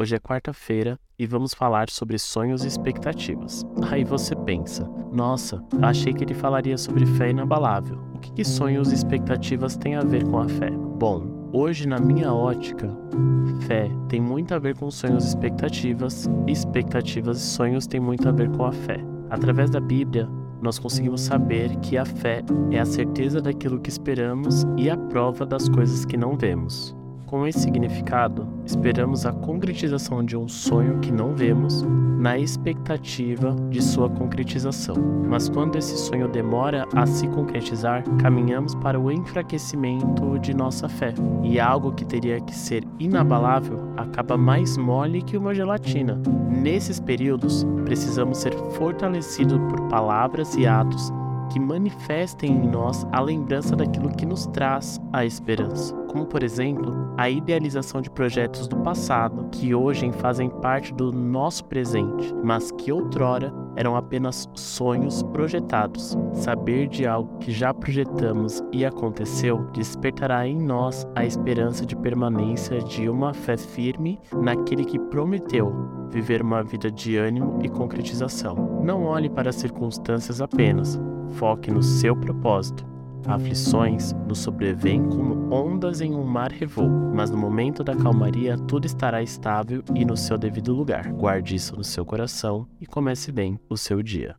Hoje é quarta-feira e vamos falar sobre sonhos e expectativas. Aí você pensa, nossa, achei que ele falaria sobre fé inabalável. O que, que sonhos e expectativas têm a ver com a fé? Bom, hoje na minha ótica, fé tem muito a ver com sonhos e expectativas, e expectativas e sonhos têm muito a ver com a fé. Através da Bíblia, nós conseguimos saber que a fé é a certeza daquilo que esperamos e a prova das coisas que não vemos. Com esse significado, esperamos a concretização de um sonho que não vemos, na expectativa de sua concretização. Mas quando esse sonho demora a se concretizar, caminhamos para o enfraquecimento de nossa fé, e algo que teria que ser inabalável acaba mais mole que uma gelatina. Nesses períodos, precisamos ser fortalecidos por palavras e atos que manifestem em nós a lembrança daquilo que nos traz a esperança, como por exemplo a idealização de projetos do passado que hoje fazem parte do nosso presente, mas que outrora eram apenas sonhos projetados. Saber de algo que já projetamos e aconteceu despertará em nós a esperança de permanência de uma fé firme naquele que prometeu viver uma vida de ânimo e concretização. Não olhe para as circunstâncias apenas, Foque no seu propósito. Aflições nos sobrevêm como ondas em um mar revolto, mas no momento da calmaria tudo estará estável e no seu devido lugar. Guarde isso no seu coração e comece bem o seu dia.